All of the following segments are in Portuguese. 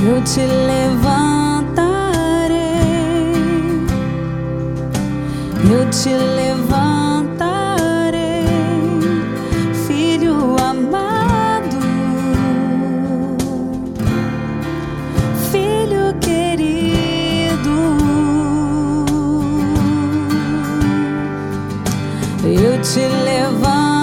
eu te levantarei, eu te levantarei, filho amado, filho querido, eu te levantarei.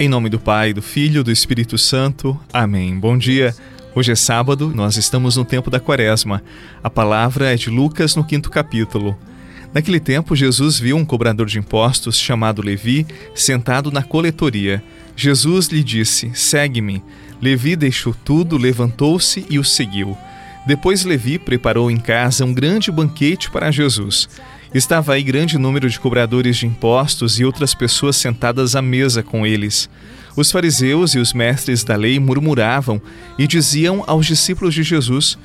Em nome do Pai, do Filho do Espírito Santo. Amém. Bom dia. Hoje é sábado, nós estamos no tempo da quaresma. A palavra é de Lucas no quinto capítulo. Naquele tempo, Jesus viu um cobrador de impostos chamado Levi sentado na coletoria. Jesus lhe disse: Segue-me. Levi deixou tudo, levantou-se e o seguiu. Depois Levi preparou em casa um grande banquete para Jesus. Estava aí grande número de cobradores de impostos e outras pessoas sentadas à mesa com eles. Os fariseus e os mestres da lei murmuravam e diziam aos discípulos de Jesus: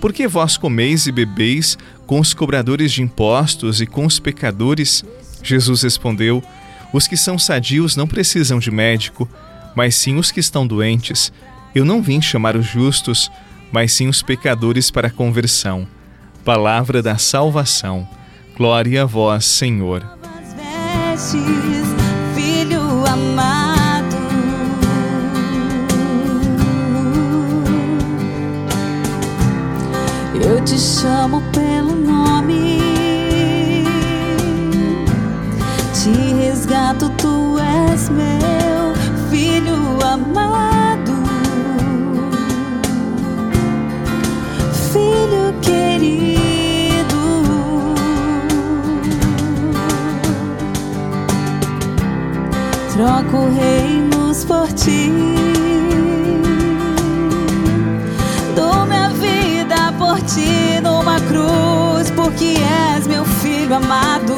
Por que vós comeis e bebeis com os cobradores de impostos e com os pecadores? Jesus respondeu: Os que são sadios não precisam de médico, mas sim os que estão doentes. Eu não vim chamar os justos, mas sim os pecadores para a conversão. Palavra da salvação. Glória a vós, Senhor. Eu te chamo pelo nome, te resgato, tu és meu filho amado, filho querido. Troco reinos por ti. Ti numa cruz, porque és meu filho amado.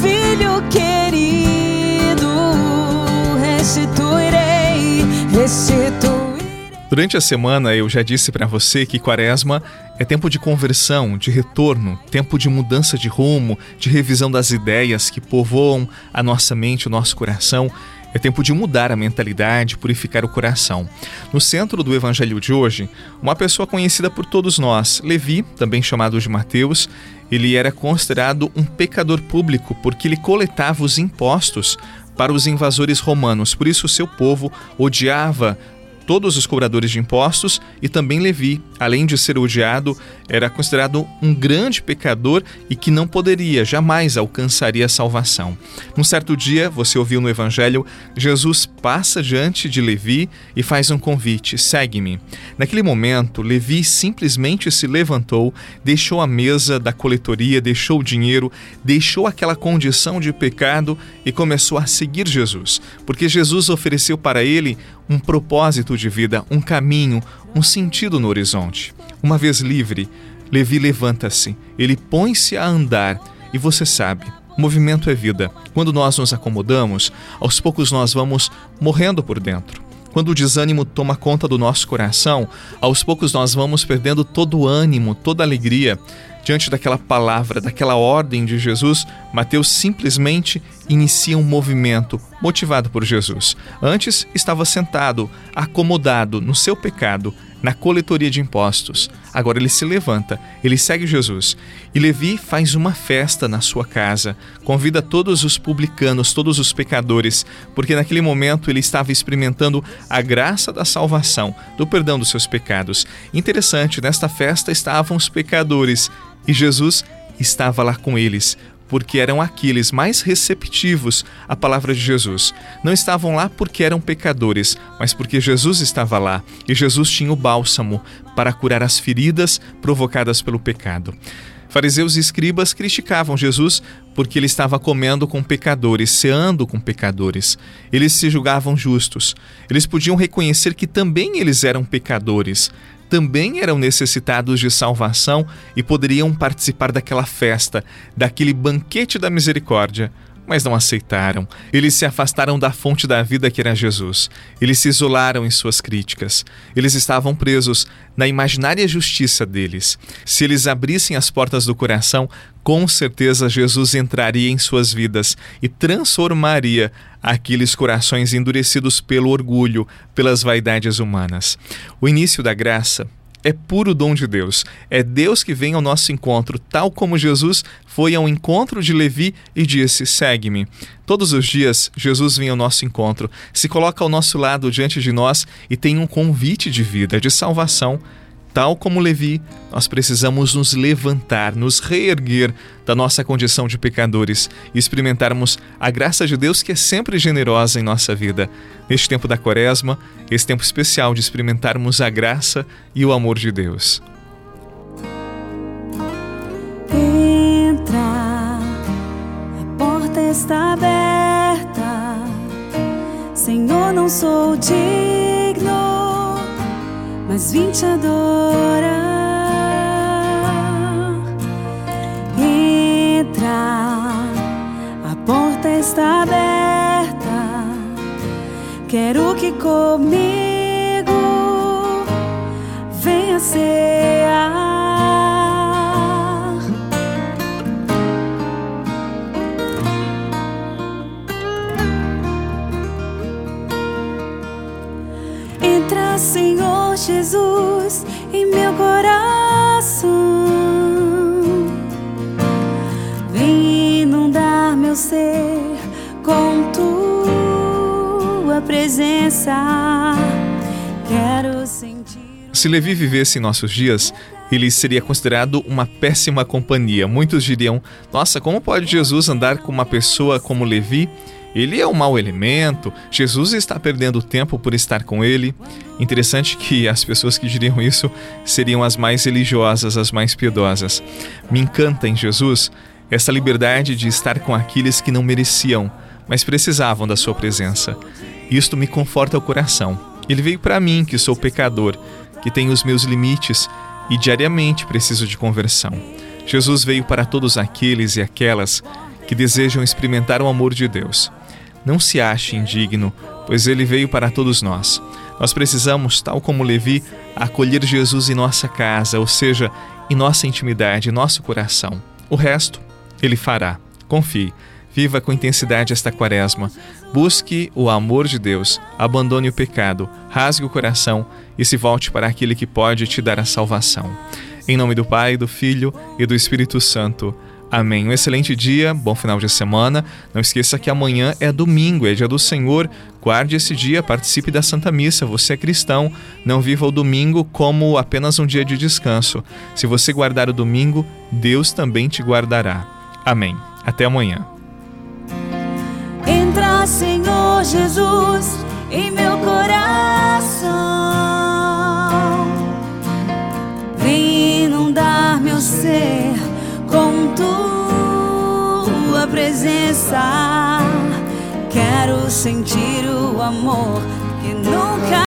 Filho querido, restituirei, restituirei. Durante a semana eu já disse para você que Quaresma é tempo de conversão, de retorno, tempo de mudança de rumo, de revisão das ideias que povoam a nossa mente, o nosso coração. É tempo de mudar a mentalidade, purificar o coração. No centro do evangelho de hoje, uma pessoa conhecida por todos nós, Levi, também chamado de Mateus, ele era considerado um pecador público porque ele coletava os impostos para os invasores romanos. Por isso, seu povo odiava todos os cobradores de impostos e também Levi, além de ser odiado, era considerado um grande pecador e que não poderia, jamais alcançaria a salvação. Num certo dia, você ouviu no Evangelho, Jesus passa diante de Levi e faz um convite: segue-me. Naquele momento, Levi simplesmente se levantou, deixou a mesa da coletoria, deixou o dinheiro, deixou aquela condição de pecado e começou a seguir Jesus, porque Jesus ofereceu para ele um propósito de vida, um caminho, um sentido no horizonte. Uma vez livre, Levi levanta-se, ele põe-se a andar e você sabe, movimento é vida. Quando nós nos acomodamos, aos poucos nós vamos morrendo por dentro. Quando o desânimo toma conta do nosso coração, aos poucos nós vamos perdendo todo o ânimo, toda a alegria. Diante daquela palavra, daquela ordem de Jesus, Mateus simplesmente inicia um movimento motivado por Jesus. Antes estava sentado, acomodado no seu pecado, na coletoria de impostos. Agora ele se levanta, ele segue Jesus. E Levi faz uma festa na sua casa, convida todos os publicanos, todos os pecadores, porque naquele momento ele estava experimentando a graça da salvação, do perdão dos seus pecados. Interessante, nesta festa estavam os pecadores e Jesus estava lá com eles, porque eram aqueles mais receptivos à palavra de Jesus. Não estavam lá porque eram pecadores, mas porque Jesus estava lá e Jesus tinha o bálsamo para curar as feridas provocadas pelo pecado. Fariseus e escribas criticavam Jesus porque ele estava comendo com pecadores, ceando com pecadores. Eles se julgavam justos. Eles podiam reconhecer que também eles eram pecadores, também eram necessitados de salvação e poderiam participar daquela festa, daquele banquete da misericórdia. Mas não aceitaram. Eles se afastaram da fonte da vida que era Jesus. Eles se isolaram em suas críticas. Eles estavam presos na imaginária justiça deles. Se eles abrissem as portas do coração, com certeza Jesus entraria em suas vidas e transformaria aqueles corações endurecidos pelo orgulho, pelas vaidades humanas. O início da graça é puro dom de Deus. É Deus que vem ao nosso encontro, tal como Jesus foi ao encontro de Levi e disse: Segue-me. Todos os dias, Jesus vem ao nosso encontro, se coloca ao nosso lado diante de nós e tem um convite de vida, de salvação. Tal como Levi, nós precisamos nos levantar, nos reerguer da nossa condição de pecadores e experimentarmos a graça de Deus que é sempre generosa em nossa vida. Neste tempo da Quaresma, esse tempo especial de experimentarmos a graça e o amor de Deus. Está aberta. Senhor, não sou digno mas vim te adorar. Entra, a porta está aberta. Quero que comigo venha cear. Senhor. Jesus em meu coração. Vem inundar meu ser com tua presença. Quero sentir. Se Levi vivesse em nossos dias, ele seria considerado uma péssima companhia. Muitos diriam: Nossa, como pode Jesus andar com uma pessoa como Levi? Ele é um mau elemento, Jesus está perdendo tempo por estar com ele. Interessante que as pessoas que diriam isso seriam as mais religiosas, as mais piedosas. Me encanta em Jesus essa liberdade de estar com aqueles que não mereciam, mas precisavam da sua presença. Isto me conforta o coração. Ele veio para mim, que sou pecador, que tenho os meus limites e diariamente preciso de conversão. Jesus veio para todos aqueles e aquelas que desejam experimentar o amor de Deus. Não se ache indigno, pois ele veio para todos nós. Nós precisamos, tal como Levi, acolher Jesus em nossa casa, ou seja, em nossa intimidade, em nosso coração. O resto, ele fará. Confie. Viva com intensidade esta quaresma. Busque o amor de Deus, abandone o pecado, rasgue o coração e se volte para aquele que pode te dar a salvação. Em nome do Pai, do Filho e do Espírito Santo. Amém. Um excelente dia, bom final de semana. Não esqueça que amanhã é domingo, é dia do Senhor. Guarde esse dia, participe da Santa Missa. Você é cristão, não viva o domingo como apenas um dia de descanso. Se você guardar o domingo, Deus também te guardará. Amém. Até amanhã. Entra, Senhor Jesus, em meu coração. Vem inundar meu ser com tua presença. Quero sentir o amor que nunca.